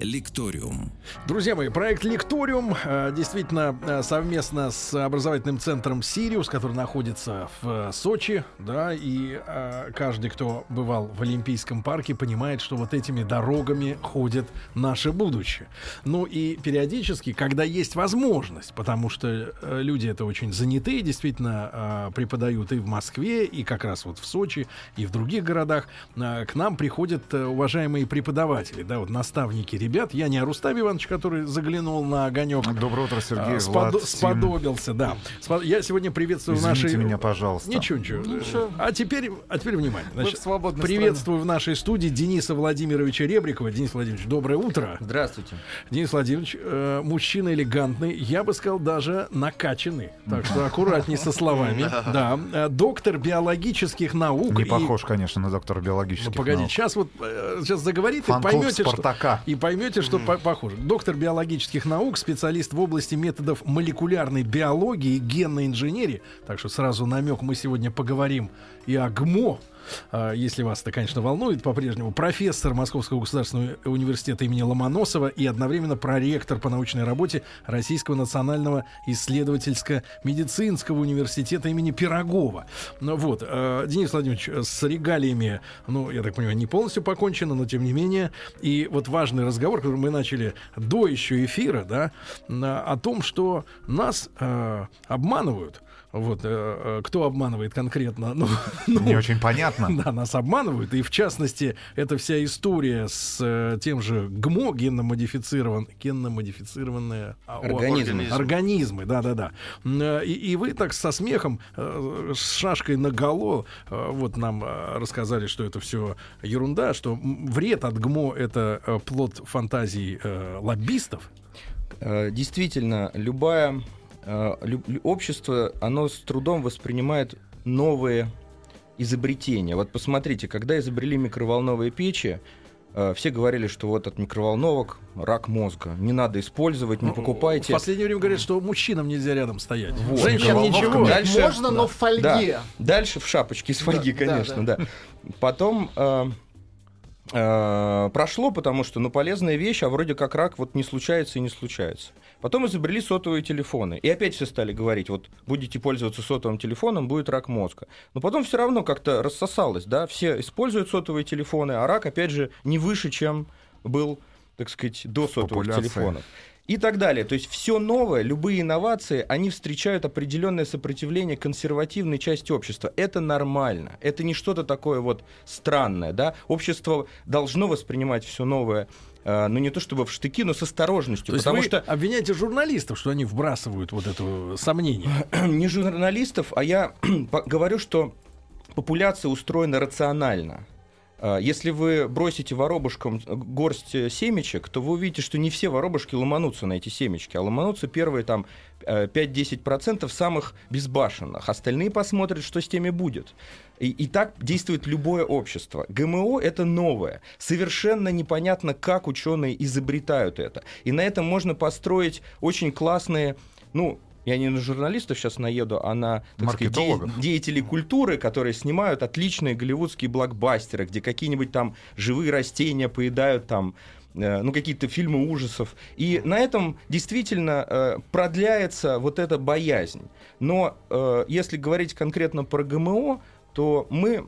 Лекториум. Друзья мои, проект Лекториум э, действительно э, совместно с образовательным центром Сириус, который находится в э, Сочи, да, и каждый, кто бывал в Олимпийском парке, понимает, что вот этими дорогами ходит наше будущее. Ну и периодически, когда есть возможность, потому что люди это очень занятые, действительно преподают и в Москве, и как раз вот в Сочи, и в других городах, к нам приходят уважаемые преподаватели, да, вот наставники ребят. Я не о Рустаме Ивановиче, который заглянул на огонек. Доброе утро, Сергей. А, сподо- Влад, сподобился, да. Я сегодня приветствую Извините нашей... меня, пожалуйста. Ничего, ничего. ничего. А теперь, а теперь внимание. Значит, приветствую страна. в нашей студии Дениса Владимировича Ребрикова. Денис Владимирович, доброе утро. Здравствуйте. Денис Владимирович, э, мужчина элегантный, я бы сказал, даже накачанный. Так что аккуратней со словами. Да. Э, доктор биологических наук. Не похож, конечно, на доктора биологических наук. Погоди, сейчас вот э, сейчас заговорит и поймете, что... И поймете, что mm. похоже. Доктор биологических наук, специалист в области методов молекулярной биологии и генной инженерии. Так что сразу намек, мы сегодня поговорим и о ГМО, если вас это, конечно, волнует по-прежнему, профессор Московского государственного университета имени Ломоносова и одновременно проректор по научной работе Российского национального исследовательско-медицинского университета имени Пирогова. Ну, вот, а, Денис Владимирович, с регалиями, ну, я так понимаю, не полностью покончено, но тем не менее. И вот важный разговор, который мы начали до еще эфира, да, о том, что нас э, обманывают вот, э, э, кто обманывает конкретно? Ну, ну, Не очень понятно. Да, нас обманывают. И в частности, эта вся история с э, тем же ГМО, генно-модифицирован, генно-модифицированные организмы. Организмы, да-да-да. Э, и, и вы так со смехом, э, с шашкой на голо, э, вот нам э, рассказали, что это все ерунда, что вред от ГМО — это э, плод фантазий э, лоббистов. Действительно, любая общество, оно с трудом воспринимает новые изобретения. Вот посмотрите, когда изобрели микроволновые печи, э, все говорили, что вот от микроволновок рак мозга. Не надо использовать, не ну, покупайте. В последнее время говорят, что мужчинам нельзя рядом стоять. Вот. Женщинам ничего. Дальше, Можно, но в фольге. Да. Дальше в шапочке из фольги, да, конечно, да. да. Потом э, э, прошло, потому что, ну, полезная вещь, а вроде как рак вот не случается и не случается. Потом изобрели сотовые телефоны. И опять все стали говорить, вот будете пользоваться сотовым телефоном, будет рак мозга. Но потом все равно как-то рассосалось, да, все используют сотовые телефоны, а рак, опять же, не выше, чем был, так сказать, до сотовых Популяция. телефонов и так далее. То есть все новое, любые инновации, они встречают определенное сопротивление консервативной части общества. Это нормально. Это не что-то такое вот странное. Да? Общество должно воспринимать все новое э, ну не то чтобы в штыки, но с осторожностью. То потому вы что обвиняете журналистов, что они вбрасывают вот это сомнение? Не журналистов, а я говорю, что популяция устроена рационально. А, если вы бросите воробушкам горсть семечек, то вы увидите, что не все воробушки ломанутся на эти семечки, а ломанутся первые там 5-10% э, самых безбашенных. Остальные посмотрят, что с теми будет. И, и так действует любое общество. ГМО это новое. Совершенно непонятно, как ученые изобретают это. И на этом можно построить очень классные ну, я не на журналистов сейчас наеду, а на сказать, де- деятелей культуры, которые снимают отличные голливудские блокбастеры, где какие-нибудь там живые растения поедают там э, ну, какие-то фильмы ужасов. И на этом действительно э, продляется вот эта боязнь. Но э, если говорить конкретно про ГМО, то мы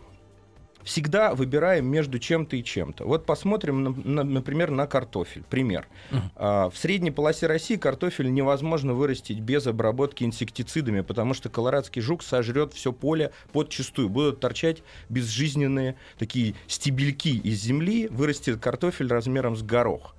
всегда выбираем между чем-то и чем-то. Вот посмотрим, на, на, например, на картофель. Пример. Uh-huh. А, в средней полосе России картофель невозможно вырастить без обработки инсектицидами, потому что колорадский жук сожрет все поле подчистую. Будут торчать безжизненные такие стебельки из земли, вырастет картофель размером с горох.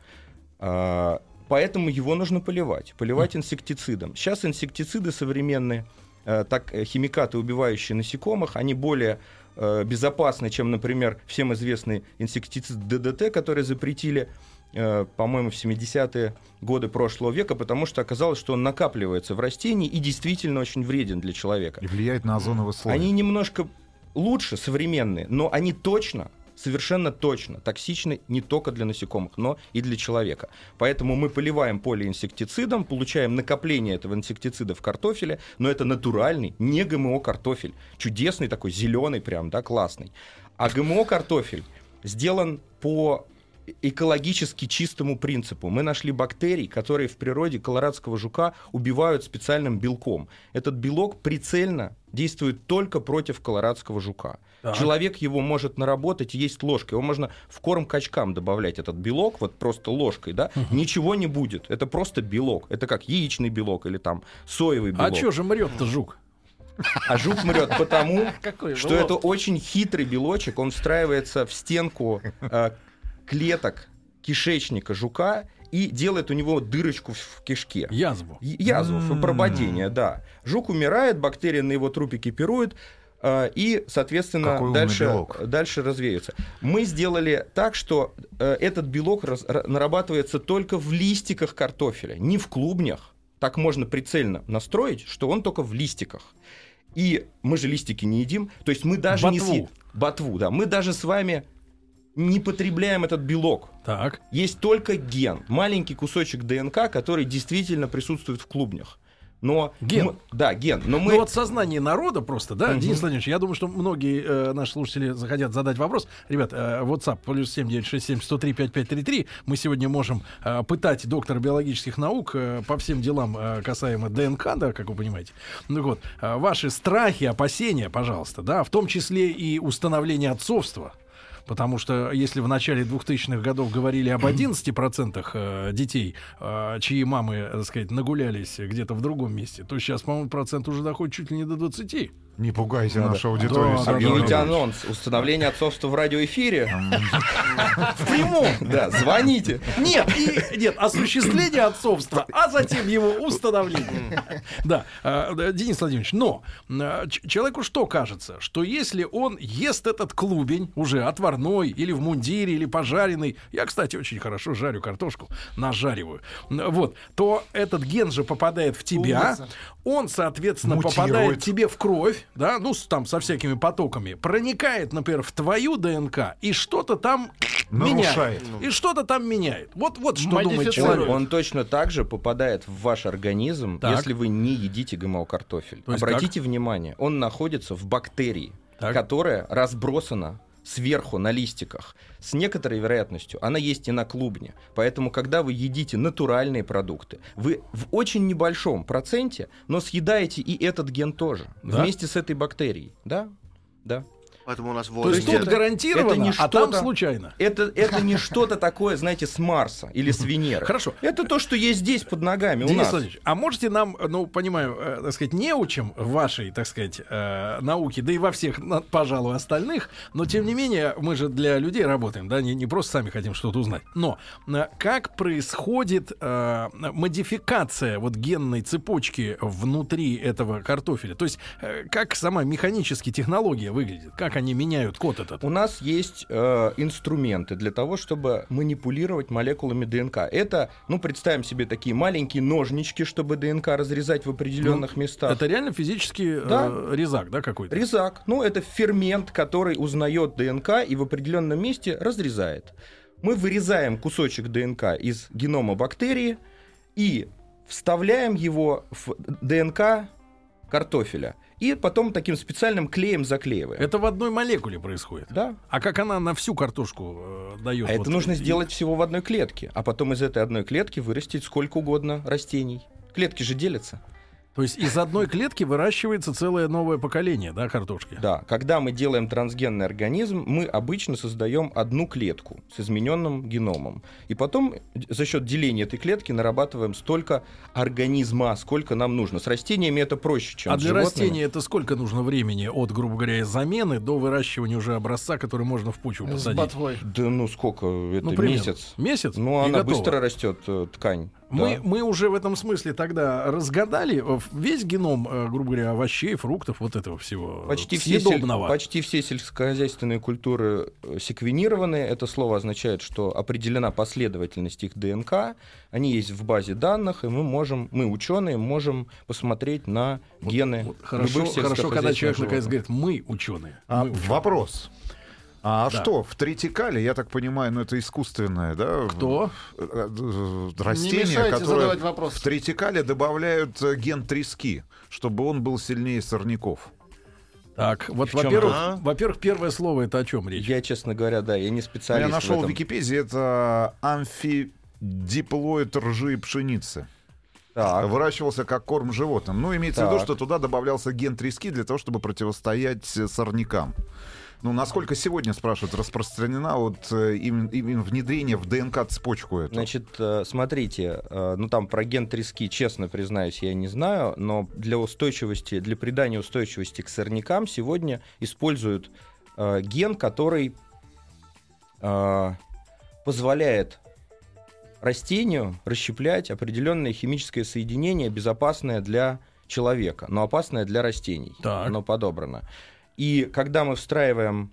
А, поэтому его нужно поливать. Поливать инсектицидом. Сейчас инсектициды современные, э, так, э, химикаты, убивающие насекомых, они более э, безопасны, чем, например, всем известный инсектицид ДДТ, который запретили э, по-моему, в 70-е годы прошлого века, потому что оказалось, что он накапливается в растении и действительно очень вреден для человека. И влияет на озоновый слой. Они немножко лучше, современные, но они точно совершенно точно токсичны не только для насекомых, но и для человека. Поэтому мы поливаем поле инсектицидом, получаем накопление этого инсектицида в картофеле, но это натуральный, не ГМО картофель, чудесный такой, зеленый прям, да, классный. А ГМО картофель сделан по экологически чистому принципу. Мы нашли бактерий, которые в природе колорадского жука убивают специальным белком. Этот белок прицельно действует только против колорадского жука. Так. Человек его может наработать и есть ложкой. Его можно в корм качкам добавлять этот белок, вот просто ложкой, да, угу. ничего не будет. Это просто белок. Это как яичный белок или там соевый а белок. А что же мрет-то жук? А жук мрет потому, что это очень хитрый белочек, он встраивается в стенку э, клеток кишечника жука и делает у него дырочку в кишке. Язву. Язву, mm-hmm. прободение, да. Жук умирает, бактерия на его трупе кипирует, э, и, соответственно, дальше, дальше развеются. Мы сделали так, что э, этот белок раз, нарабатывается только в листиках картофеля, не в клубнях. Так можно прицельно настроить, что он только в листиках. И мы же листики не едим, то есть мы даже Ботву. не съедим... Ботву, да. Мы даже с вами не потребляем этот белок. Так. Есть только ген, маленький кусочек ДНК, который действительно присутствует в клубнях. Но ген. Мы, да, ген. Но мы... Ну вот сознание народа просто, да, угу. Денис Владимирович, я думаю, что многие э, наши слушатели захотят задать вопрос. Ребят, э, WhatsApp плюс 7967 103 5533. Мы сегодня можем э, пытать доктора биологических наук э, по всем делам э, касаемо ДНК, да, как вы понимаете. Ну вот, э, ваши страхи, опасения, пожалуйста, да, в том числе и установление отцовства Потому что если в начале 2000-х годов говорили об 11% э, детей, э, чьи мамы, так сказать, нагулялись где-то в другом месте, то сейчас, по-моему, процент уже доходит чуть ли не до 20%. Не пугайте Надо. нашу аудиторию. Да, Объявите анонс. Установление отцовства в радиоэфире. В прямом. Да, звоните. Нет, и, нет, осуществление отцовства, а затем его установление. Да, э, Денис Владимирович, но э, человеку что кажется? Что если он ест этот клубень, уже отварной, или в мундире, или пожаренный, я, кстати, очень хорошо жарю картошку, нажариваю, вот, то этот ген же попадает в тебя, он, соответственно, попадает тебе в кровь, да, ну, там, со всякими потоками, проникает, например, в твою ДНК и что-то там Нарушает. меняет. И что-то там меняет. Вот, вот что думает человек. Он, он точно так же попадает в ваш организм, так. если вы не едите ГМО-картофель. Обратите как? внимание, он находится в бактерии, так. которая разбросана сверху на листиках, с некоторой вероятностью она есть и на клубне. Поэтому, когда вы едите натуральные продукты, вы в очень небольшом проценте, но съедаете и этот ген тоже, да? вместе с этой бактерией. Да? Да. Поэтому у нас То есть тут гарантированно, это не а там случайно. Это, это не что-то такое, знаете, с Марса или с Венеры. Хорошо. Это то, что есть здесь под ногами Денис у нас. Владимирович, а можете нам, ну, понимаю, э, так сказать, не учим в вашей, так сказать, э, науке, да и во всех, пожалуй, остальных, но тем не менее, мы же для людей работаем, да, не, не просто сами хотим что-то узнать. Но э, как происходит э, модификация вот генной цепочки внутри этого картофеля? То есть, э, как сама механически технология выглядит? Как как они меняют код этот? У нас есть э, инструменты для того, чтобы манипулировать молекулами ДНК. Это, ну, представим себе такие маленькие ножнички, чтобы ДНК разрезать в определенных ну, местах. Это реально физический э, да? э, резак, да, какой-то? Резак. Ну, это фермент, который узнает ДНК и в определенном месте разрезает. Мы вырезаем кусочек ДНК из генома бактерии и вставляем его в ДНК картофеля и потом таким специальным клеем заклеиваем. Это в одной молекуле происходит? Да. А как она на всю картошку э, дает? А вот это нужно и... сделать всего в одной клетке, а потом из этой одной клетки вырастить сколько угодно растений. Клетки же делятся. То есть из одной клетки выращивается целое новое поколение, да, картошки? Да. Когда мы делаем трансгенный организм, мы обычно создаем одну клетку с измененным геномом. И потом за счет деления этой клетки нарабатываем столько организма, сколько нам нужно. С растениями это проще, чем а с для животными. растения это сколько нужно времени от, грубо говоря, замены до выращивания уже образца, который можно в почву посадить? С ботвой. Да ну сколько? Это ну, месяц. Месяц? Ну, она готова. быстро растет, э, ткань. Мы, да. мы уже в этом смысле тогда разгадали весь геном, э, грубо говоря, овощей, фруктов, вот этого всего почти все, сель, почти все сельскохозяйственные культуры э, секвенированы. Это слово означает, что определена последовательность их ДНК. Они есть в базе данных, и мы можем, мы ученые, можем посмотреть на гены. Вот, вот, хорошо, хорошо, когда человек наконец говорит, мы ученые. А, мы ученые. Вопрос. А Да. что, в тритикале, я так понимаю, ну это искусственное, да? Кто? Э, э, Растение, которое в тритикале добавляют э, ген трески, чтобы он был сильнее сорняков. Так, вот, В во-первых, это? во-первых, первое слово это о чем речь? Я, честно говоря, да, я не Ну, специалист Я нашел в в этом. Википедии, это амфидиплоид ржи и пшеницы. Так. Выращивался как корм животным. Ну, имеется в виду, Так. что туда добавлялся ген трески для того, чтобы противостоять сорнякам. Ну, насколько сегодня, спрашивают, распространена вот э, именно, внедрение в ДНК цепочку эту? Значит, э, смотрите, э, ну там про ген трески, честно признаюсь, я не знаю, но для устойчивости, для придания устойчивости к сорнякам сегодня используют ген, который позволяет растению расщеплять определенное химическое соединение, безопасное для человека, но опасное для растений. Так. Оно подобрано. И когда мы встраиваем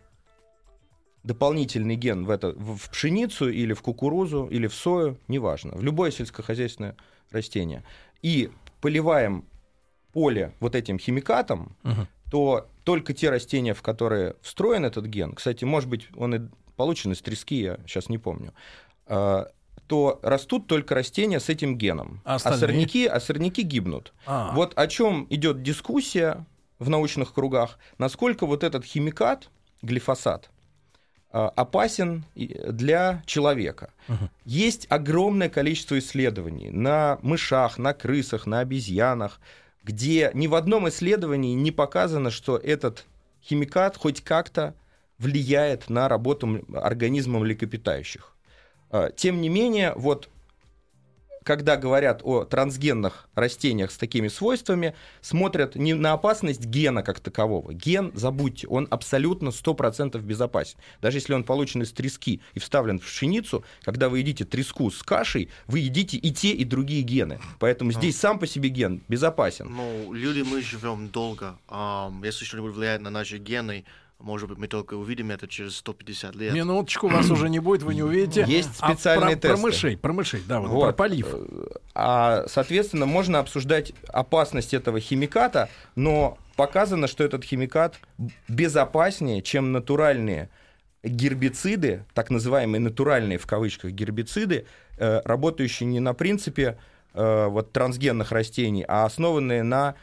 дополнительный ген в, это, в пшеницу или в кукурузу или в сою, неважно, в любое сельскохозяйственное растение, и поливаем поле вот этим химикатом, Мгм. то только те растения, в которые встроен этот ген, кстати, может быть, он и получен из трески, я сейчас не помню, а, то растут только растения с этим геном. А А, сорняки, а сорняки гибнут. А, Вот о чем идет дискуссия в научных кругах, насколько вот этот химикат, глифосат, а, опасен для человека. Мгм. Есть огромное количество исследований на мышах, на крысах, на обезьянах, где ни в одном исследовании не показано, что этот химикат хоть как-то влияет на работу организма млекопитающих. А, Тем не менее, вот когда говорят о трансгенных растениях с такими свойствами, смотрят не на опасность гена как такового. Ген, забудьте, он абсолютно 100% безопасен. Даже если он получен из трески и вставлен в пшеницу, когда вы едите треску с кашей, вы едите и те, и другие гены. Поэтому здесь сам по себе ген безопасен. Ну, люди, мы живем долго. Если что-нибудь влияет на наши гены, может быть, мы только увидим это через 150 лет. минуточку, вас уже не будет, вы не увидите. Есть А специальные про, про тесты. мышей, про мышей, да, вот, Вот. про полив. А, соответственно, можно обсуждать опасность этого химиката, но показано, что этот химикат безопаснее, чем натуральные гербициды, так называемые натуральные в кавычках гербициды, э, работающие не на принципе э, вот, трансгенных растений, а основанные на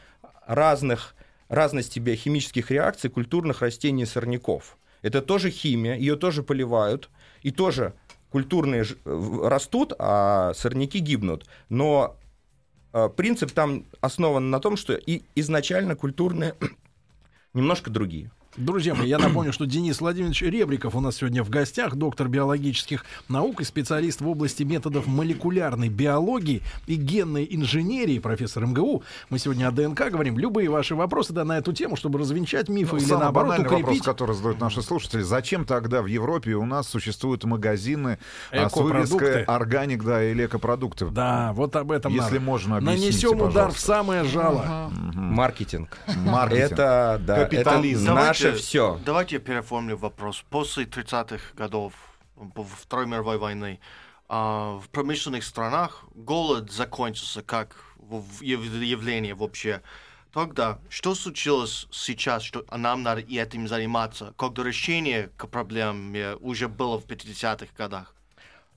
разных, разности биохимических реакций культурных растений и сорняков. Это тоже химия, ее тоже поливают, и тоже культурные в- растут, а сорняки гибнут. Но э, принцип там основан на том, что и изначально культурные немножко другие. Друзья мои, я напомню, что Денис Владимирович Ребриков у нас сегодня в гостях, доктор биологических наук и специалист в области методов молекулярной биологии и генной инженерии, профессор МГУ. Мы сегодня о ДНК говорим. Любые ваши вопросы да, на эту тему, чтобы развенчать мифы Ну, или самый наоборот банальный вопрос, укрепить. который задают наши слушатели. Зачем тогда в Европе у нас существуют магазины а, с Экопродукты. вывеской органик, да, или экопродуктов? Да, вот об этом Если надо. можно, Нанесем удар в пожалуйста. самое жало. Маркетинг. Маркетинг. Это, да, это Капитализм. Наше все. Давайте я переформлю вопрос. После 30-х годов Второй мировой войны а, в промышленных странах голод закончился как явление вообще. Тогда что случилось сейчас, что нам надо и этим заниматься, когда решение к проблеме уже было в 50-х годах?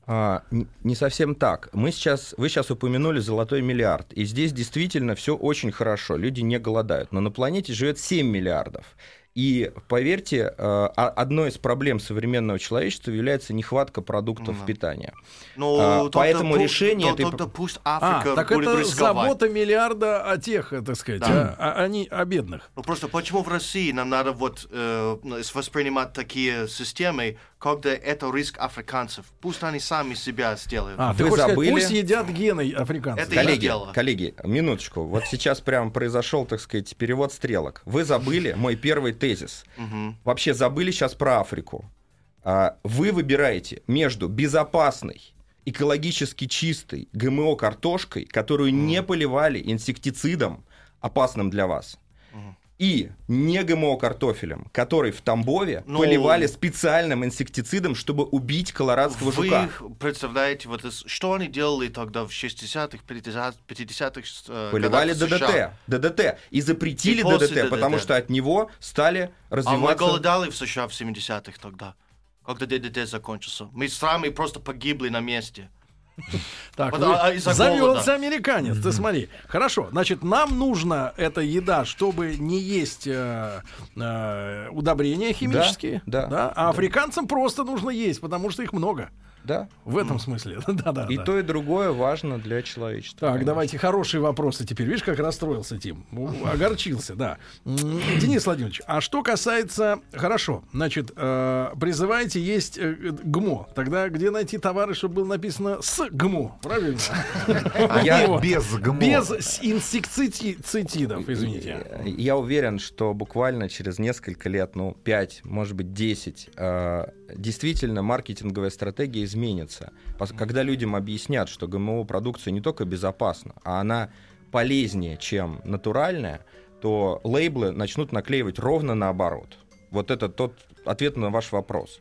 А, не совсем так. Мы сейчас, вы сейчас упомянули золотой миллиард. И здесь действительно все очень хорошо. Люди не голодают. Но на планете живет 7 миллиардов. И поверьте, э, а- одной из проблем современного человечества является нехватка продуктов Мгм. питания. Ну, А, поэтому пу- решение то- этой- тогда пусть А, Африка так будет это рисковать. забота миллиарда о тех, так сказать, Да. а, а- они о бедных. Ну просто почему в России нам надо вот э, ну, воспринимать такие системы, когда это риск африканцев? Пусть они сами себя сделают. А, ты Вы забыли? сказать, пусть едят гены африканцев. Это Коллеги, сделала. коллеги, минуточку. Вот сейчас прям произошел, так сказать, перевод стрелок. Вы забыли мой первый тезис. Мгм. Вообще забыли сейчас про Африку. А, Вы выбираете между безопасной, экологически чистой ГМО-картошкой, которую не поливали инсектицидом, опасным для вас, и не ГМО картофелем, который в Тамбове Ну, поливали специальным инсектицидом, чтобы убить колорадского Вы жука. представляете, вот что они делали тогда в 60-х, 50-х, 50-х э, Поливали годах ДДТ, США? ДДТ. И запретили И после ДДТ, потому что от него стали А мы развиваться... голодали в США в 70-х тогда, когда ДДТ закончился. Мы с просто погибли на месте. Так, а- завелся американец, ты смотри. Хорошо, значит, нам нужна эта еда, чтобы не есть э, э, удобрения химические, да, а африканцам просто нужно есть, потому что их много. Да. В этом смысле, да-да. И да. то, и другое важно для человечества. Так, конечно. давайте хорошие вопросы теперь. Видишь, как расстроился Тим? Огорчился, да. Денис Владимирович, а что касается... Хорошо, значит, э, призываете есть э, ГМО. Тогда где найти товары, чтобы было написано с ГМО? Правильно? Я Вот. без ГМО. Без инсектицидов, извините. Э, Я уверен, что буквально через несколько лет, ну, 5, может быть, 10, э, действительно маркетинговая стратегия изменится. Когда людям объяснят, что ГМО-продукция не только безопасна, а она полезнее, чем натуральная, то лейблы начнут наклеивать ровно наоборот. Вот это тот ответ на ваш вопрос.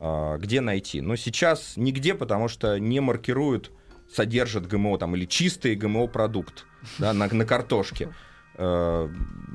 А, Где найти? Но сейчас нигде, потому что не маркируют, содержит ГМО там, или чистый ГМО-продукт да, на, на картошке. Э,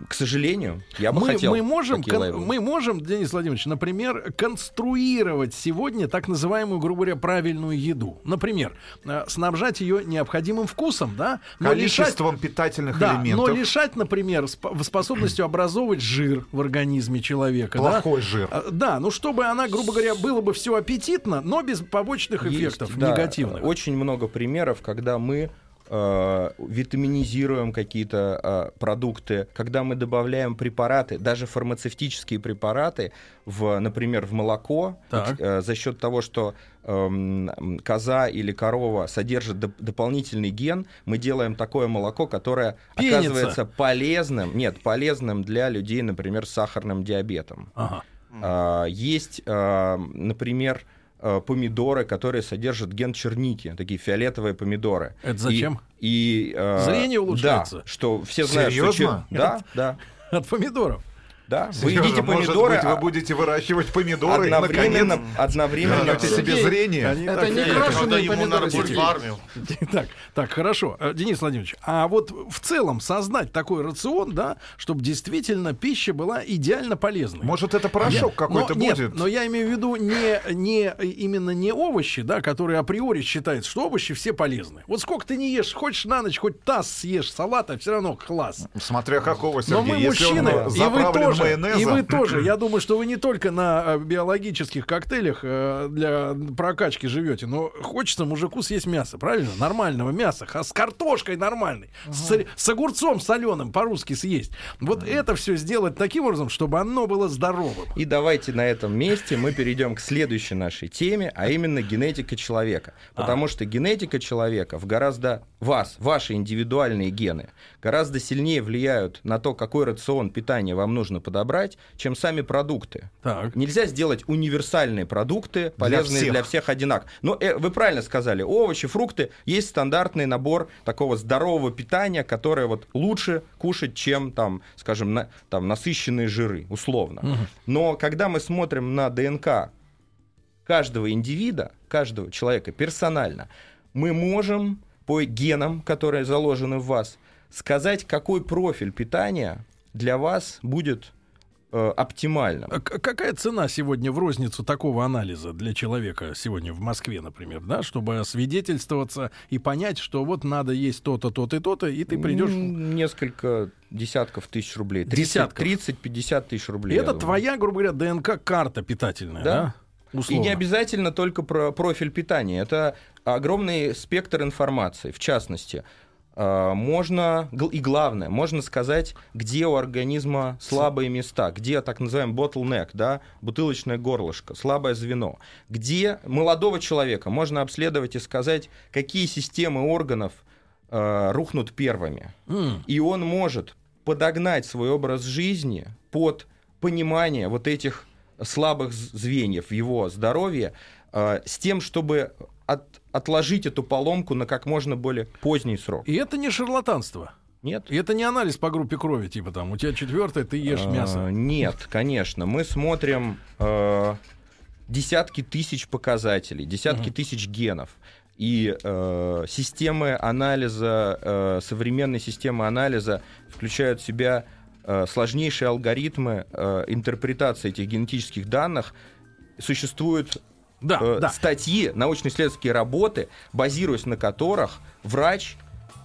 К сожалению, я бы мы, хотел мы можем, кон- мы можем, Денис Владимирович, например, конструировать сегодня так называемую, грубо говоря, правильную еду. Например, э, снабжать ее необходимым вкусом, да, но лишать, Количеством питательных да, но элементов. лишать, например, сп- способностью образовывать жир в организме человека, да. Плохой жир. А, Да, ну чтобы она, грубо говоря, было бы все аппетитно, но без побочных Есть, эффектов да, негативных. Очень много примеров, когда мы э, витаминизируем какие-то э, продукты, когда мы добавляем препараты, даже фармацевтические препараты, в, например, в молоко, Так. э, за счет того, что эм, коза или корова содержит доп- дополнительный ген, мы делаем такое молоко, которое Пенится. оказывается полезным, нет, полезным для людей, например, с сахарным диабетом. Ага. А, Есть, а, например, помидоры, которые содержат ген черники, такие фиолетовые помидоры. Это зачем? И, и, а, Зрение улучшается? Да, что все знают, что... Серьезно? че- Да, да, От помидоров. Да. Вы Серёжа, едите может помидоры, быть, вы а будете выращивать помидоры одновременно, наконец, одновременно вернете себе зрение. они Это так- не крашеные помидоры, будет в армию. Так, так, хорошо. Э, Денис Владимирович, а вот в целом создать такой рацион, да, чтобы действительно пища была идеально полезной. Может, это порошок какой-то но, нет, будет? но я имею в виду не, не именно не овощи, да, которые априори считаются, что овощи все полезны. Вот сколько ты не ешь, хочешь на ночь, хоть таз съешь салата, все равно класс. Смотря какого, Но Сергей. мы Если он мужчины, и вы заправлен тоже, майонезом, и вы тоже. Я думаю, что вы не только на э, биологических коктейлях э, для прокачки живете, но хочется мужику съесть мясо, правильно? Нормального мяса, ха- с картошкой нормальной, с, с огурцом соленым по-русски съесть. Вот это все сделать таким образом, чтобы оно было здоровым. И давайте на этом месте мы перейдем к следующей нашей теме, а именно генетика человека. Потому что генетика человека в гораздо вас, ваши индивидуальные гены, гораздо сильнее влияют на то, какой рацион питания вам нужно подобрать, чем сами продукты. Так. Нельзя сделать универсальные продукты, полезные всех. для всех, одинаково. Но э, вы правильно сказали, овощи, фрукты, есть стандартный набор такого здорового питания, которое вот лучше кушать, чем там, скажем, на- там насыщенные жиры, условно. Но когда мы смотрим на ДНК каждого индивида, каждого человека персонально, мы можем по генам, которые заложены в вас, сказать, какой профиль питания для вас будет оптимальным. А какая цена сегодня в розницу такого анализа для человека сегодня в Москве, например, да, чтобы освидетельствоваться и понять, что вот надо есть то-то, то-то и то-то, и ты придешь. Несколько десятков тысяч рублей. Десятков. 30-50 тысяч И рублей. я это твоя, грубо говоря, ДНК-карта питательная, да? Да. И Условно. не обязательно только про профиль питания. Это огромный спектр информации. В частности, э, можно, гл- и главное, можно сказать, где у организма слабые места, где так называемый bottleneck, да, бутылочное горлышко, слабое звено, где молодого человека можно обследовать и сказать, какие системы органов э, рухнут первыми. М. И он может подогнать свой образ жизни под понимание вот этих слабых звеньев его здоровье э, с тем, чтобы от- отложить эту поломку на как можно более поздний срок. И это не шарлатанство. Нет. И это не анализ по группе крови, типа там, у тебя четвертое, ты ешь А, мясо. Нет, конечно. Мы смотрим э, десятки тысяч показателей, десятки тысяч генов. И э, системы анализа, э, современные системы анализа включают в себя э, сложнейшие алгоритмы э, интерпретации этих генетических данных. Существуют Да, э, да. статьи, научно-исследовательские работы, базируясь на которых врач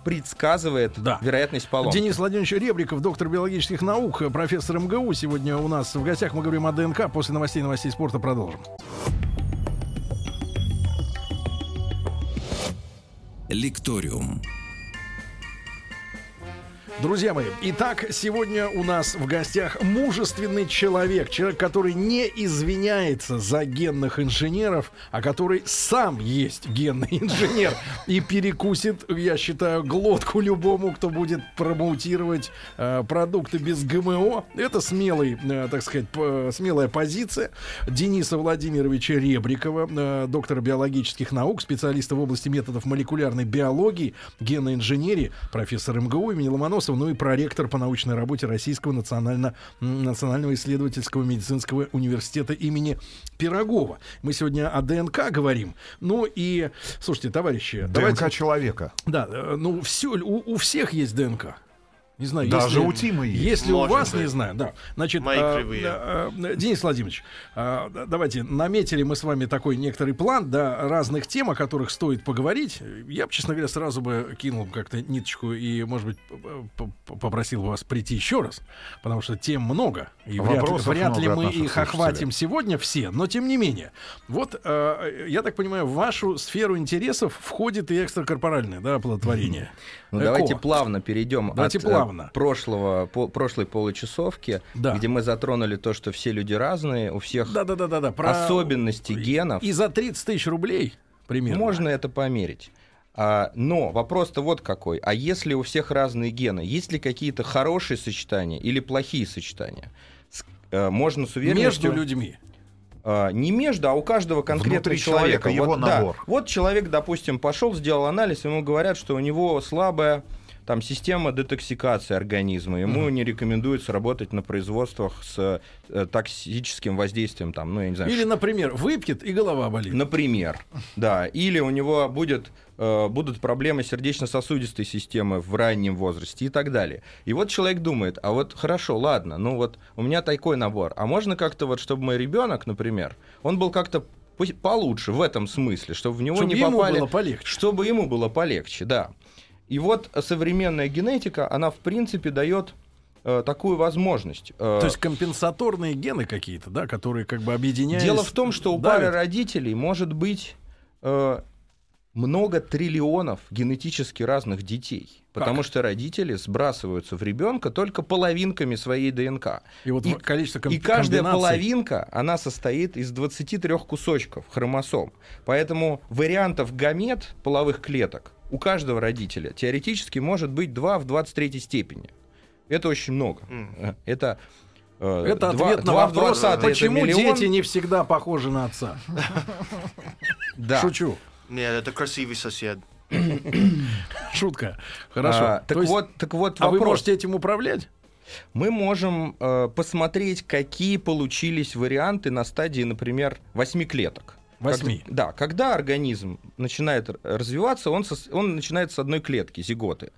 предсказывает Да. вероятность поломки. Денис Владимирович Ребриков, доктор биологических наук, профессор МГУ. Сегодня у нас в гостях мы говорим о ДНК. После новостей новостей спорта продолжим. Лекториум. Друзья мои, итак, сегодня у нас в гостях мужественный человек, человек, который не извиняется за генных инженеров, а который сам есть генный инженер и перекусит, я считаю, глотку любому, кто будет промоутировать э, продукты без ГМО. Это смелый, э, так сказать, п- смелая позиция Дениса Владимировича Ребрикова, э, доктора биологических наук, специалиста в области методов молекулярной биологии, генной инженерии, профессор МГУ имени Ломоносова, ну и проректор по научной работе Российского национально, национального исследовательского медицинского университета имени Пирогова. Мы сегодня о ДНК говорим. Ну и, слушайте, товарищи, ДНК давайте... человека. Да, э, ну все, у, у всех есть ДНК. Не знаю, Даже если, у Тимы есть. Если у Может вас, быть. не знаю, да. Значит, Мои а, кривые. а, а, Денис Владимирович, а, да, давайте наметили мы с вами такой некоторый план, да, разных тем, о которых стоит поговорить. Я бы, честно говоря, сразу бы кинул как-то ниточку и, может быть, попросил вас прийти еще раз, потому что тем много, и вряд, Вопросов вряд ли много от мы их слушателей. охватим сегодня все, но тем не менее. Вот, э, я так понимаю, в вашу сферу интересов входит и экстракорпоральное, да, оплодотворение. Ну, Эко. давайте плавно перейдем Давайте от э, плавно. прошлого, по- прошлой получасовки, Да. где мы затронули то, что все люди разные, у всех Да, да, да, да, да. Про... особенности генов. И за 30 тысяч рублей примерно. Можно это померить. А, но вопрос-то вот какой. А если у всех разные гены, есть ли какие-то хорошие сочетания или плохие сочетания? С- э, можно с уверенностью... между людьми. А, не между, а у каждого конкретного Внутри человека. человека, его вот, да. набор. вот человек, допустим, пошел, сделал анализ, ему говорят, что у него слабая там система детоксикации организма, ему не рекомендуется работать на производствах с э, токсическим воздействием, там, ну я не знаю, Или, например, выпьет и голова болит. Например, да. Или у него будет, э, будут проблемы сердечно-сосудистой системы в раннем возрасте и так далее. И вот человек думает, а вот хорошо, ладно, ну вот у меня такой набор, а можно как-то вот, чтобы мой ребенок, например, он был как-то получше в этом смысле, чтобы в него Чтобы не попали... было полегче. Чтобы ему было полегче, да. И вот современная генетика, она в принципе дает э, такую возможность. Э, То есть компенсаторные гены какие-то, да, которые как бы объединяются. Дело в том, что у пары родителей может быть э, много триллионов генетически разных детей. Потому Как? что родители сбрасываются в ребенка только половинками своей ДНК. И вот и- количество ком- И каждая комбинаций. половинка, она состоит из 23 кусочков хромосом. Поэтому вариантов гамет половых клеток у каждого родителя теоретически может быть 2 в 23 степени. Это очень много. Э, Это, э, Это два- ответ на два в вопрос, 20 это почему миллион. дети не всегда похожи на отца. Да. Шучу. Нет, это красивый сосед. Шутка. Хорошо. А, так есть- вот, так вот а вы вопрос. можете этим управлять? Мы можем э, посмотреть, какие получились варианты на стадии, например, восьми клеток. Восьми. Как- да, когда организм начинает развиваться, он, сос- он начинает с одной клетки, зиготы.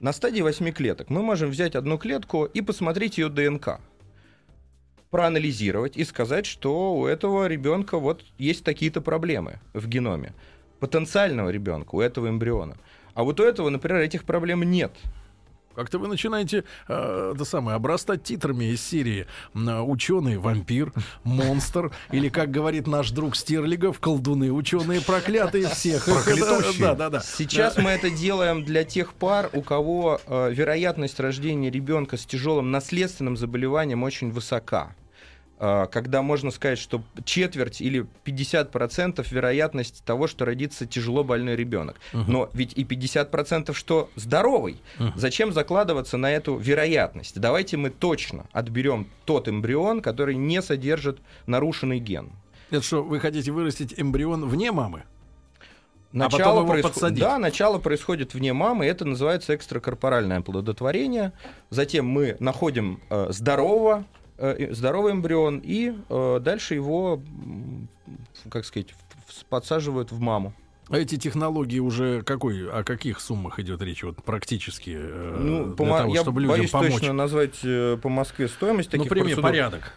На стадии восьми клеток мы можем взять одну клетку и посмотреть ее ДНК. Проанализировать и сказать, что у этого ребенка вот есть такие-то проблемы в геноме. Потенциального ребенка, у этого эмбриона. А вот у этого, например, этих проблем нет. Как-то вы начинаете э, это самое, обрастать титрами из серии ученый вампир, монстр, или, как говорит наш друг Стерлигов, колдуны ученые проклятые всех. Проклятущие. Да, да, да. Сейчас мы это делаем для тех пар, у кого э, вероятность рождения ребенка с тяжелым наследственным заболеванием очень высока. Э, когда можно сказать, что четверть или 50% вероятность того, что родится тяжело больной ребенок. Но ведь и 50% что здоровый. Зачем закладываться на эту вероятность? Давайте мы точно отберем тот эмбрион, который не содержит нарушенный ген. Это что, вы хотите вырастить эмбрион вне мамы? потом его подсадить. Да, начало происходит вне мамы, это называется экстракорпоральное оплодотворение. Затем мы находим э, здорового, здоровый эмбрион, и э, дальше его, как сказать, подсаживают в маму. А эти технологии уже какой, о каких суммах идет речь вот практически э, Ну, для помо- того, я чтобы людям боюсь помочь? точно назвать э, по Москве стоимость ну, таких пример, процедур. порядок.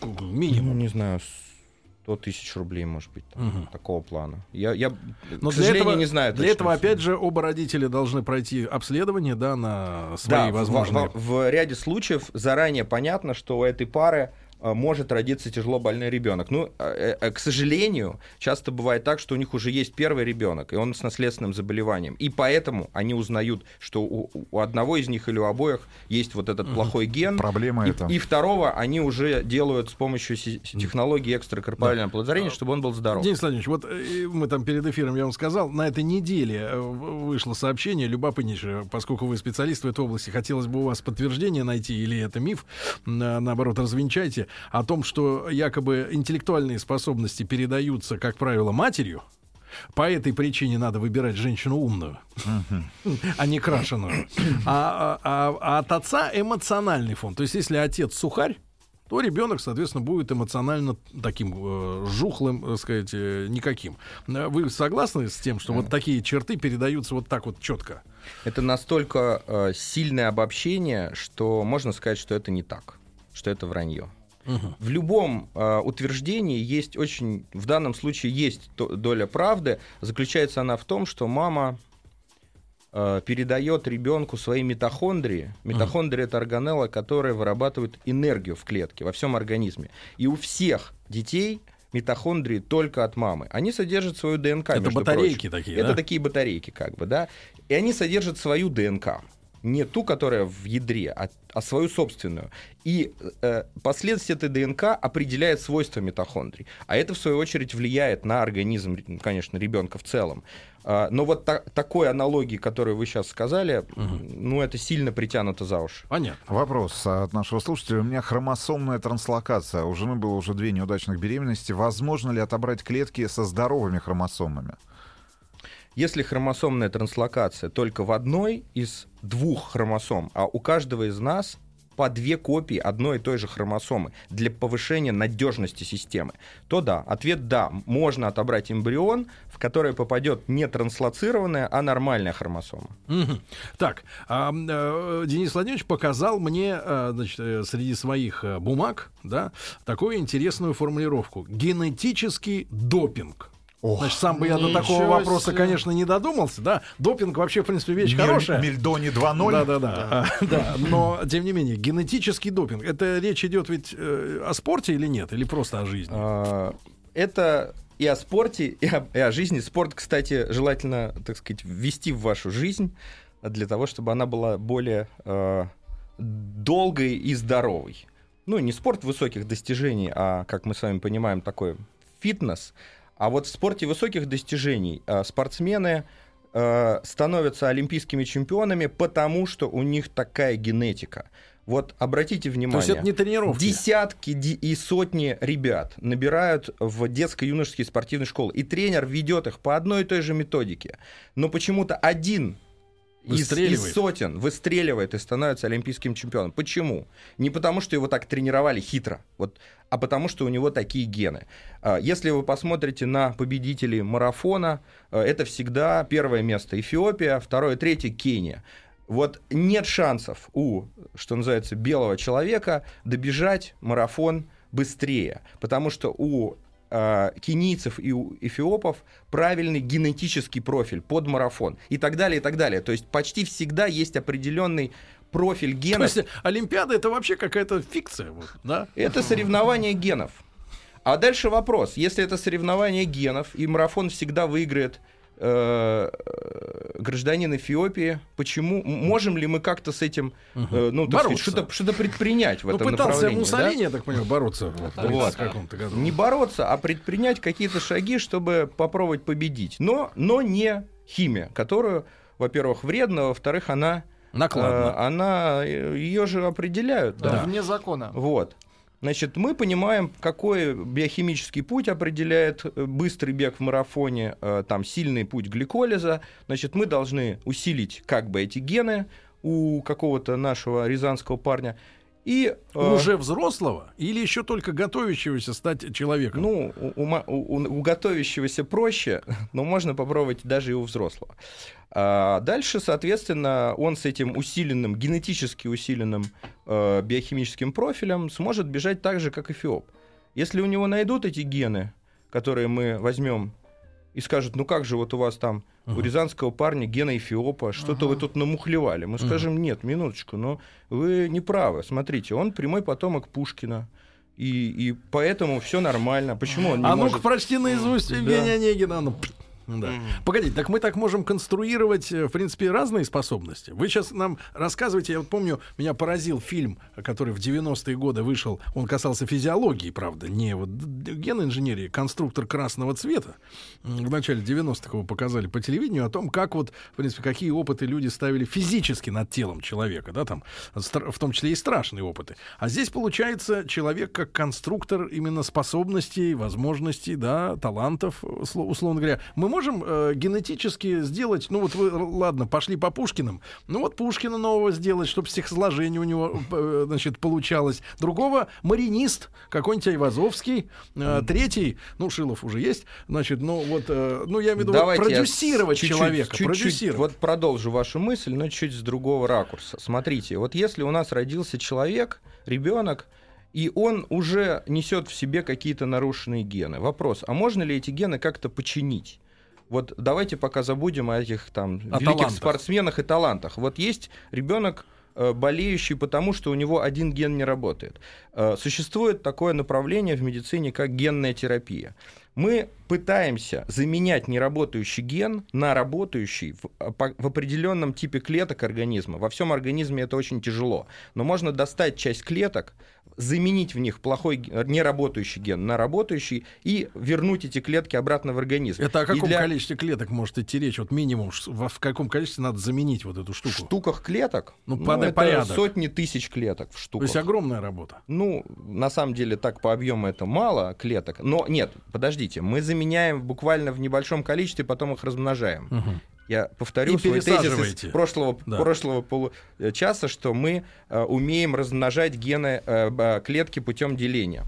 Ку- Ну, Минимум. не знаю, 100 тысяч рублей, может быть, там, Мгм. такого плана. Я, я Но к сожалению, не знаю. Для этого, сумму. опять же, оба родителя должны пройти обследование, да, на свои Да, в- возможные. в, в ряде случаев заранее понятно, что у этой пары может родиться тяжело больной ребенок. Ну, э, э, к сожалению, часто бывает так, что у них уже есть первый ребенок, и он с наследственным заболеванием. И поэтому они узнают, что у, у одного из них или у обоих есть вот этот плохой ген. Проблема И, это. и второго они уже делают с помощью технологии экстракорпорального оплодотворения, чтобы он был здоров. Денис Владимирович, вот э, мы там перед эфиром, я вам сказал, на этой неделе э, вышло сообщение любопытнейшее, поскольку вы специалист в этой области, хотелось бы у вас подтверждение найти, или это миф, на- наоборот, развенчайте, о том, что якобы интеллектуальные способности передаются, как правило, матерью, по этой причине надо выбирать женщину умную, а не крашеную. А, а- а от отца эмоциональный фон. То есть, если отец сухарь, то ребенок, соответственно, будет эмоционально таким э, жухлым, так сказать, э, никаким. Э, Вы согласны с тем, что вот такие черты передаются вот так вот четко? Это настолько э, сильное обобщение, что можно сказать, что это не так, что это вранье. В любом э, утверждении есть очень, в данном случае есть то- доля правды. Заключается она в том, что мама э, передает ребенку свои митохондрии. Митохондрии это органелла, которая вырабатывает энергию в клетке, во всем организме. И у всех детей митохондрии только от мамы. Они содержат свою ДНК. Это батарейки прочим. такие, Это да? такие батарейки, как бы, да. И они содержат свою ДНК. Не ту, которая в ядре, а, а свою собственную. И э, последствия этой ДНК определяет свойства митохондрий. А это, в свою очередь, влияет на организм, конечно, ребенка в целом. А, но вот та- такой аналогии, которую вы сейчас сказали, ну, это сильно притянуто за уши. Понятно. Вопрос от нашего слушателя. У меня хромосомная транслокация. У жены было уже две неудачных беременности. Возможно ли отобрать клетки со здоровыми хромосомами? Если хромосомная транслокация только в одной из двух хромосом, а у каждого из нас по две копии одной и той же хромосомы для повышения надежности системы, то да, ответ да, можно отобрать эмбрион, в который попадет не транслоцированная, а нормальная хромосома. Так, а, э, Денис Владимирович показал мне, э, значит, э, среди своих бумаг, да, такую интересную формулировку: генетический допинг. Значит, сам бы я до такого Ничего вопроса, себе. конечно, не додумался, да. Допинг вообще, в принципе, вещь Мель- хорошая. Мельдони 2.0? Да, да, да. А, да. Но, тем не менее, генетический допинг. Это речь идет ведь э, о спорте или нет? Или просто о жизни? А, Это и о спорте, и о, и о жизни. Спорт, кстати, желательно, так сказать, ввести в вашу жизнь для того, чтобы она была более э, долгой и здоровой. Ну, не спорт высоких достижений, а, как мы с вами понимаем, такой фитнес. А вот в спорте высоких достижений э, спортсмены э, становятся олимпийскими чемпионами, потому что у них такая генетика. Вот обратите То внимание. есть это не тренировки. Десятки и сотни ребят набирают в детско-юношеские спортивные школы, и тренер ведет их по одной и той же методике. Но почему-то один из, Выстреливает. из сотен выстреливает и становится олимпийским чемпионом. Почему? Не потому, что его так тренировали хитро, вот, а потому, что у него такие гены. А, Если вы посмотрите на победителей марафона, э, это всегда первое место Эфиопия, второе, третье Кения. Вот нет шансов у, что называется, белого человека добежать марафон быстрее, потому что у э, кенийцев и эфиопов правильный генетический профиль под марафон и так далее, и так далее. То есть почти всегда есть определенный профиль То генов. есть Олимпиада это вообще какая-то фикция, вот, да? Это соревнование генов. А дальше вопрос. Если это соревнование генов, и марафон всегда выиграет э, э, гражданин Эфиопии, почему? Можем ли мы как-то с этим э, ну, так сказать, что-то, что-то предпринять в Ну, этом пытался направлении? Муссолини, я так понимаю, бороться в Вот. 30 каком-то году. Не бороться, а предпринять какие-то шаги, чтобы попробовать победить. Но, но не химия, которую, во-первых, вредна, во-вторых, она, Накладно. э, она ее же определяют. да. Вне закона. Вот. Значит, мы понимаем, какой биохимический путь определяет э, быстрый бег в марафоне, э, там сильный путь гликолиза. Значит, мы должны усилить как бы эти гены у какого-то нашего рязанского парня. И, э, Уже взрослого или еще только готовящегося стать человеком? Ну, у, у, у, у готовящегося проще, но можно попробовать даже и у взрослого. А дальше, соответственно, он с этим усиленным, генетически усиленным э, биохимическим профилем сможет бежать так же, как эфиоп. Если у него найдут эти гены, которые мы возьмем и скажут, ну как же вот у вас там uh-huh. у рязанского парня гена эфиопа, что-то uh-huh. вы тут намухлевали. Мы uh-huh. скажем, нет, минуточку, но вы не правы. Смотрите, он прямой потомок Пушкина. И, и поэтому все нормально. Почему он не А может... ну-ка прочти наизусть Евгения да. Онегина. Ну, да. Mm. Погодите, так мы так можем конструировать, э, в принципе, разные способности. Вы сейчас нам рассказываете, я вот помню, меня поразил фильм, который в 90-е годы вышел, он касался физиологии, правда, не вот ген инженерии, конструктор красного цвета. В начале 90-х его показали по телевидению о том, как вот, в принципе, какие опыты люди ставили физически над телом человека, да, там, в том числе и страшные опыты. А здесь, получается, человек как конструктор именно способностей, возможностей, да, талантов, условно говоря. Мы можем э, генетически сделать, ну вот вы, ладно, пошли по Пушкиным, ну вот Пушкина нового сделать, чтобы стихосложение у него, э, значит, получалось. Другого маринист, какой-нибудь Айвазовский. Э, третий, ну Шилов уже есть, значит, ну вот, э, ну я имею в виду Давайте продюсировать чуть-чуть, человека, чуть-чуть, продюсировать. Вот продолжу вашу мысль, но чуть с другого ракурса. Смотрите, вот если у нас родился человек, ребенок, и он уже несет в себе какие-то нарушенные гены. Вопрос, а можно ли эти гены как-то починить? Вот давайте пока забудем о этих там О великих талантах. спортсменах и талантах. Вот есть ребенок э, болеющий потому, что у него один ген не работает. Э, Существует такое направление в медицине, как генная терапия. Мы пытаемся заменять неработающий ген на работающий в, э, в определенном типе клеток организма. Во всем организме это очень тяжело. Но можно достать часть клеток, заменить в них плохой г- неработающий ген на работающий и вернуть эти клетки обратно в организм. Это о И каком для- количестве клеток может идти речь? Вот минимум, в каком количестве надо заменить вот эту штуку? В штуках клеток? Ну, подай это порядок. сотни тысяч клеток в То штуках. есть огромная работа. Ну, на самом деле, так по объему это мало клеток. Но нет, подождите, мы заменяем буквально в небольшом количестве, потом их размножаем. Мгм. Я повторю И свой тезис из прошлого, Да. прошлого получаса, что мы э, умеем размножать гены э, клетки путем деления.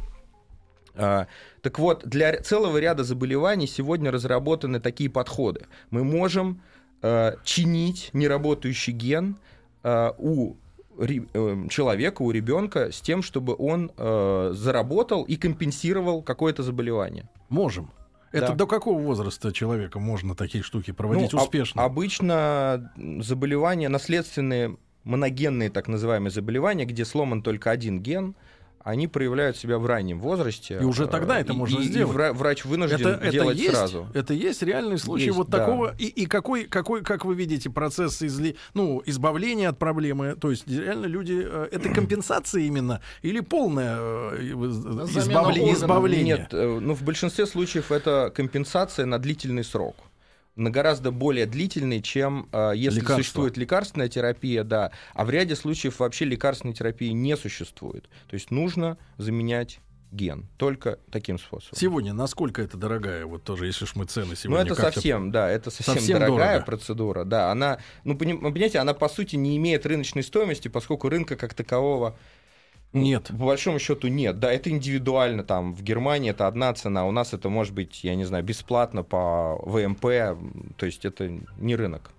А, так вот, для целого ряда заболеваний сегодня разработаны такие подходы. Мы можем э, чинить неработающий ген э, у э, человека, у ребенка с тем, чтобы он э, заработал и компенсировал какое-то заболевание. Можем. Это Да. до какого возраста человека можно такие штуки проводить Ну, об- успешно? обычно заболевания, наследственные моногенные так называемые заболевания, где сломан только один ген, они проявляют себя в раннем возрасте. И уже тогда Э, это и- можно и- и сделать. вра- врач вынужден это, это делать есть, сразу. Это есть реальный случай Есть, вот да. такого. И, и какой, какой, как вы видите, процесс изли, ну, избавления от проблемы? То есть реально люди... э, Это компенсация именно или полное э, избавление? избавление? Нет, ну, в большинстве случаев это компенсация на длительный срок. На гораздо более длительный, чем э, если Лекарства. существует лекарственная терапия, да. А в ряде случаев вообще лекарственной терапии не существует. То есть нужно заменять ген только таким способом. Сегодня насколько это дорогая, вот тоже, если уж мы цены Ну, сегодня это как-то- совсем, да, это совсем, Совсем дорогая дорого. процедура, да, она, ну, понимаете, она, по сути, не имеет рыночной стоимости, поскольку рынка как такового ну, Нет. По большому счету нет. Да, это индивидуально. Там в Германии это одна цена, у нас это может быть, я не знаю, бесплатно по ВМП. То есть это не рынок.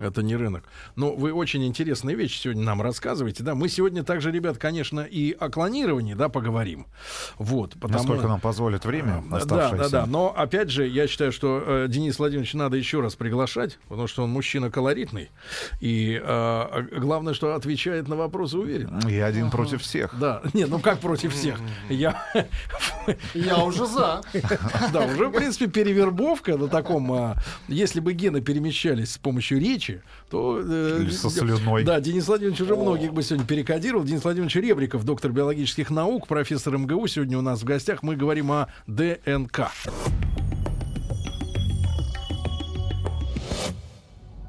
Это не рынок. Но вы очень интересные вещи сегодня нам рассказываете. Да, мы сегодня также, ребят, конечно, и о клонировании, да, поговорим. Вот, потому... Насколько нам позволит время Да, оставшееся. да, да. Но опять же, я считаю, что э, Денис Владимирович надо еще раз приглашать, потому что он мужчина колоритный. И э, главное, что отвечает на вопросы уверенно. И один против всех. Да, не, ну как против всех? Я, Я уже за. да, уже, в принципе, перевербовка на таком, а, если бы гены перемещались с помощью речи, то... э, Или со слюной. Да, Денис Владимирович уже многих бы сегодня перекодировал. Денис Владимирович Ребриков, доктор биологических наук, профессор МГУ, сегодня у нас в гостях. Мы говорим о ДНК.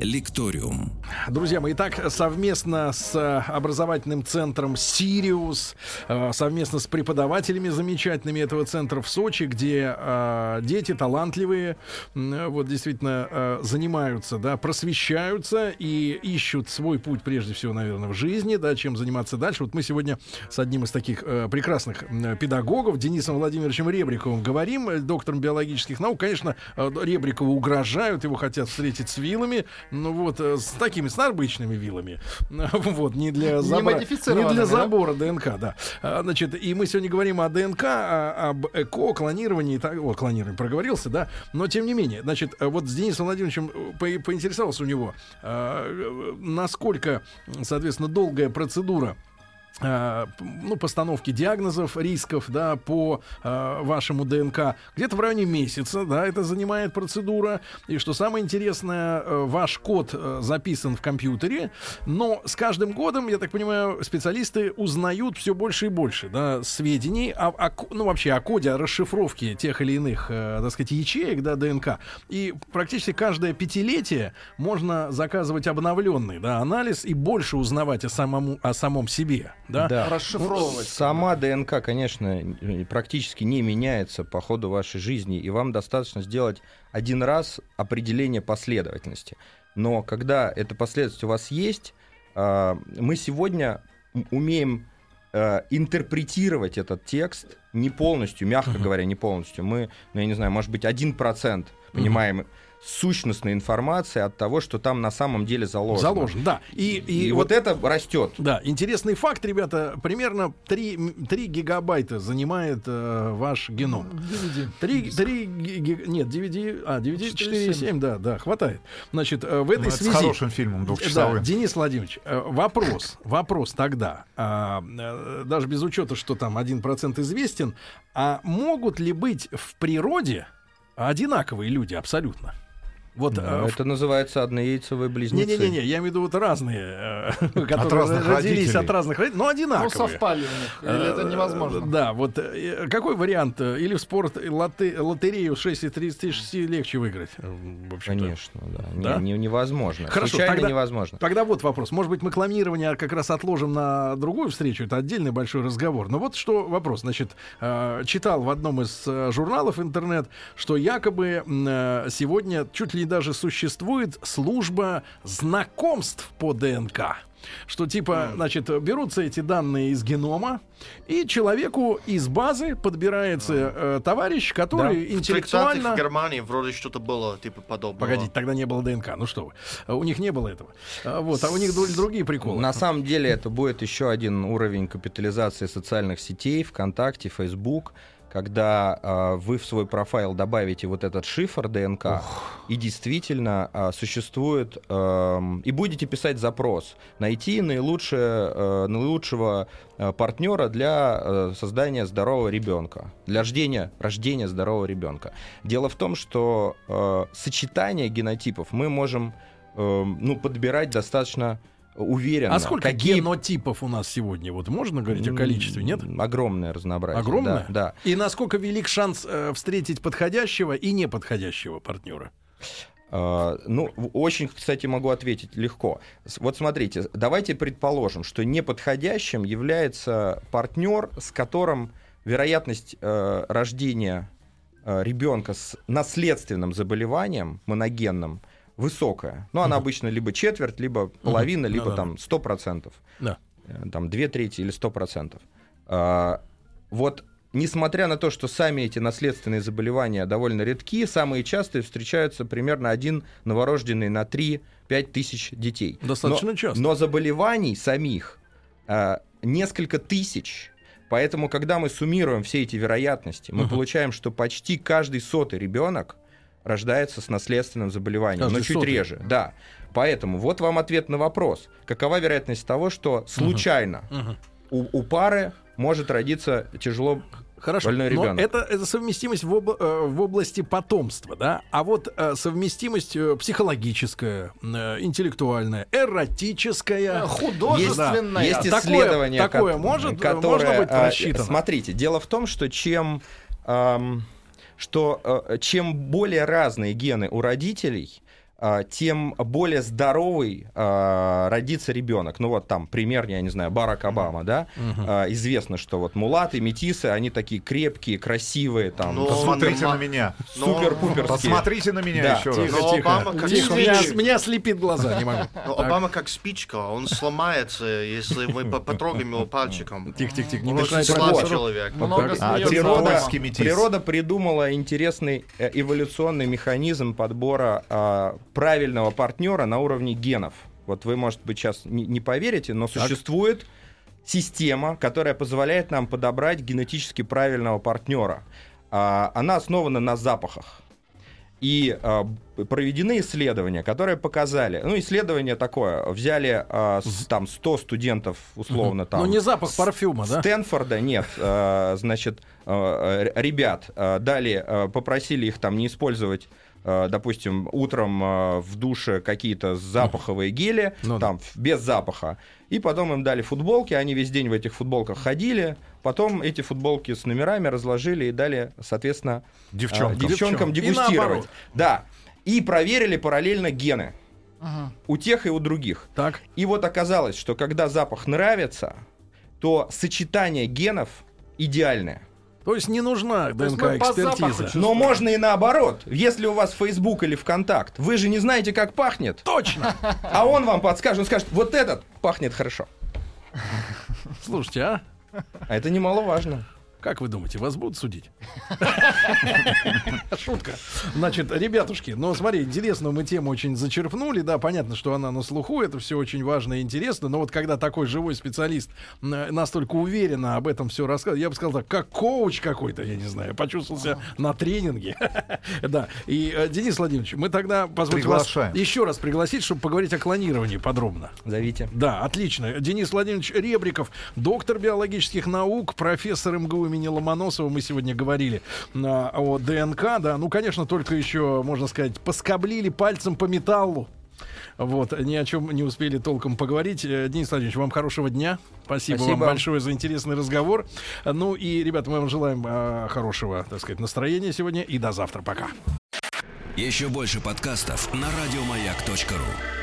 Лекториум. Друзья мои, итак, совместно с э, образовательным центром «Сириус», э, совместно с преподавателями замечательными этого центра в Сочи, где э, дети талантливые, вот действительно занимаются, да, просвещаются и ищут свой путь, прежде всего, наверное, в жизни, да, чем заниматься дальше. Вот мы сегодня с одним из таких прекрасных педагогов, Денисом Владимировичем Ребриковым, говорим, доктором биологических наук. Конечно, Ребрикову угрожают, его хотят встретить с вилами, ну вот, э, с такими, с обычными вилами. Вот, не для забора. Не для да? забора ДНК, да. А, Значит, и мы сегодня говорим о ДНК, о- об ЭКО, клонировании, так, о, клонировании проговорился, да, но тем не менее, значит, э, вот с Денисом Владимировичем э, по- поинтересовался у него, э, насколько, соответственно, долгая процедура ну, постановки диагнозов, рисков, да, по э, вашему ДНК. Где-то в районе месяца, да, это занимает процедура. И что самое интересное, э, ваш код э, записан в компьютере, но с каждым годом, я так понимаю, специалисты узнают все больше и больше, да, сведений о, о ну, вообще о коде, о расшифровке тех или иных, э, так сказать, ячеек, да, ДНК. И практически каждое пятилетие можно заказывать обновленный, да, анализ и больше узнавать о самому, о самом себе, да. Расшифровывать. Сама ДНК, конечно, практически не меняется по ходу вашей жизни, и вам достаточно сделать один раз определение последовательности. Но когда эта последовательность у вас есть, а, мы сегодня умеем э, интерпретировать этот текст не полностью, мягко говоря, не полностью. Мы, ну, я не знаю, может быть, 1% понимаем сущностной информации от того, что там на самом деле заложено. Заложен, да. И, и, И, вот это растет. Да, интересный факт, ребята, примерно 3, 3 гигабайта занимает э, ваш геном. DVD. 3, 3 ги- нет, DVD, а, DVD 4,7, да, да, хватает. Значит, э, в Ну, этой это с связи... хорошим фильмом Да, двухчасовым. Денис Владимирович, э, вопрос, вопрос тогда, а, э, даже без учета, что там 1% известен, а могут ли быть в природе одинаковые люди абсолютно? Вот, Ну, э, в- Это называется однояйцевые близнецы. не-не-не, я имею в виду вот разные, э, которые разных родились родителей. от разных родителей, но Ну, одинаковые. совпали у них. Или это Э, невозможно? Да, вот э, какой вариант? э, Или в спорт э, лоте- лотерею 6 из 36 легче выиграть? э, в? Конечно, да. Не- Да? не- невозможно. Хорошо, Случайно тогда- невозможно. Тогда вот вопрос. Может быть, мы клонирование как раз отложим на другую встречу. Это отдельный большой разговор. Но вот что вопрос. Значит, э, читал в одном из э, журналов интернет, что якобы э, сегодня чуть ли не даже существует служба знакомств по ДНК. Что типа, значит, берутся эти данные из генома, и человеку из базы подбирается э, товарищ, который В 30-х интеллектуально... в Германии вроде что-то было типа подобного. Погодите, тогда не было ДНК. Ну что вы. А У них не было этого. А, Вот, а у них ду- другие приколы. На самом деле это будет еще один уровень капитализации социальных сетей, ВКонтакте, Facebook, когда а, вы в свой профайл добавите вот этот шифр ДНК, и действительно а, существует, эм, и будете писать запрос, найти наилучшее, э, наилучшего э, партнера для э, создания здорового ребенка, для рождения, рождения здорового ребенка. Дело в том, что э, сочетание генотипов мы можем эм, ну, подбирать достаточно уверенно. А сколько Какие генотипов у нас сегодня? Вот можно говорить о количестве, нет? Огромное разнообразие. Огромное? Да. да. И насколько велик шанс э, встретить подходящего и неподходящего партнера? А, ну, очень, кстати, могу ответить легко. Вот смотрите, давайте предположим, что неподходящим является партнер, с которым вероятность э, рождения ребенка с наследственным заболеванием моногенным высокая. Ну, она обычно либо четверть, либо половина, либо Да-да-да. там 100%. Да. э, там две трети или сто процентов. А, Вот несмотря на то, что сами эти наследственные заболевания довольно редки, самые частые встречаются примерно один новорожденный на 3-5 тысяч детей. Достаточно но, часто. Но заболеваний самих а, несколько тысяч. Поэтому, когда мы суммируем все эти вероятности, мы Мгм. получаем, что почти каждый сотый ребенок рождается с наследственным заболеванием, но чуть реже. Да. Поэтому вот вам ответ на вопрос. Какова вероятность того, что случайно у, у пары может родиться тяжело Хорошо, больной но ребенок? это, это совместимость в, об- э, в области потомства, да? А вот э, совместимость э, психологическая, э, интеллектуальная, эротическая. Художественная. Есть Такое- исследование, такое ко- может, которое, можно быть рассчитано? Смотрите, дело в том, что чем ам, что э, чем более разные гены у родителей, тем более здоровый а, родится ребенок. Ну вот там пример, я не знаю, Барак Обама, да? А, Известно, что вот мулаты, метисы, они такие крепкие, красивые, там. Но- Посмотрите на меня. Супер-пуперские. Посмотрите на меня Да. еще раз. Тихо, Но тихо. Обама как Тихо, меня, слепит глаза, не могу. Но Обама как спичка, он сломается, если мы по- потрогаем его пальчиком. Тихо, тихо, тихо, не мешайте слабый человек. Много. А, природа- придумала интересный э, эволюционный механизм подбора а, правильного партнера на уровне генов. Вот вы, может быть, сейчас не, не поверите, но существует система, которая позволяет нам подобрать генетически правильного партнера. А, она основана на запахах. И а, проведены исследования, которые показали, ну, исследование такое, взяли а, с- там 100 студентов, условно, там, Ну, не запах парфюма, да? Стэнфорда нет, значит, ребят дали, попросили их там не использовать допустим, утром э, в душе какие-то запаховые гели, Ну да. там, ф- без запаха. И потом им дали футболки, они весь день в этих футболках ходили. Потом эти футболки с номерами разложили и дали, соответственно, э, Девчонкам. девчонкам И дегустировать. наоборот. Да. И проверили параллельно гены. Ага. У тех и у других. Так. И вот оказалось, что когда запах нравится, то сочетание генов идеальное. То есть не нужна ДНК-экспертиза. Но можно и наоборот. Если у вас Facebook или ВКонтакт, вы же не знаете, как пахнет, Точно! а он вам подскажет, он скажет, вот этот пахнет хорошо. Слушайте, а? А это немаловажно. Как вы думаете, вас будут судить? Шутка. Значит, ребятушки, ну смотри, интересную мы тему очень зачерпнули, да, понятно, что она на слуху, это все очень важно и интересно, но вот когда такой живой специалист настолько уверенно об этом все рассказывает, я бы сказал так, как коуч какой-то, я не знаю, почувствовался на тренинге. Да, и, э, Денис Владимирович, мы тогда позвольте вас еще раз пригласить, чтобы поговорить о клонировании подробно. Зовите. Да, отлично. Денис Владимирович Ребриков, доктор биологических наук, профессор МГУ имени Ломоносова. Мы сегодня говорили а, о ДНК, да. Ну, конечно, только еще, можно сказать, поскоблили пальцем по металлу. Вот, ни о чем не успели толком поговорить. Э, Денис Владимирович, вам хорошего дня. Спасибо, Спасибо. вам большое за интересный разговор. Ну и, ребята, мы вам желаем а, хорошего, так сказать, настроения сегодня. И до завтра. Пока. Еще больше подкастов на радиомаяк.ру.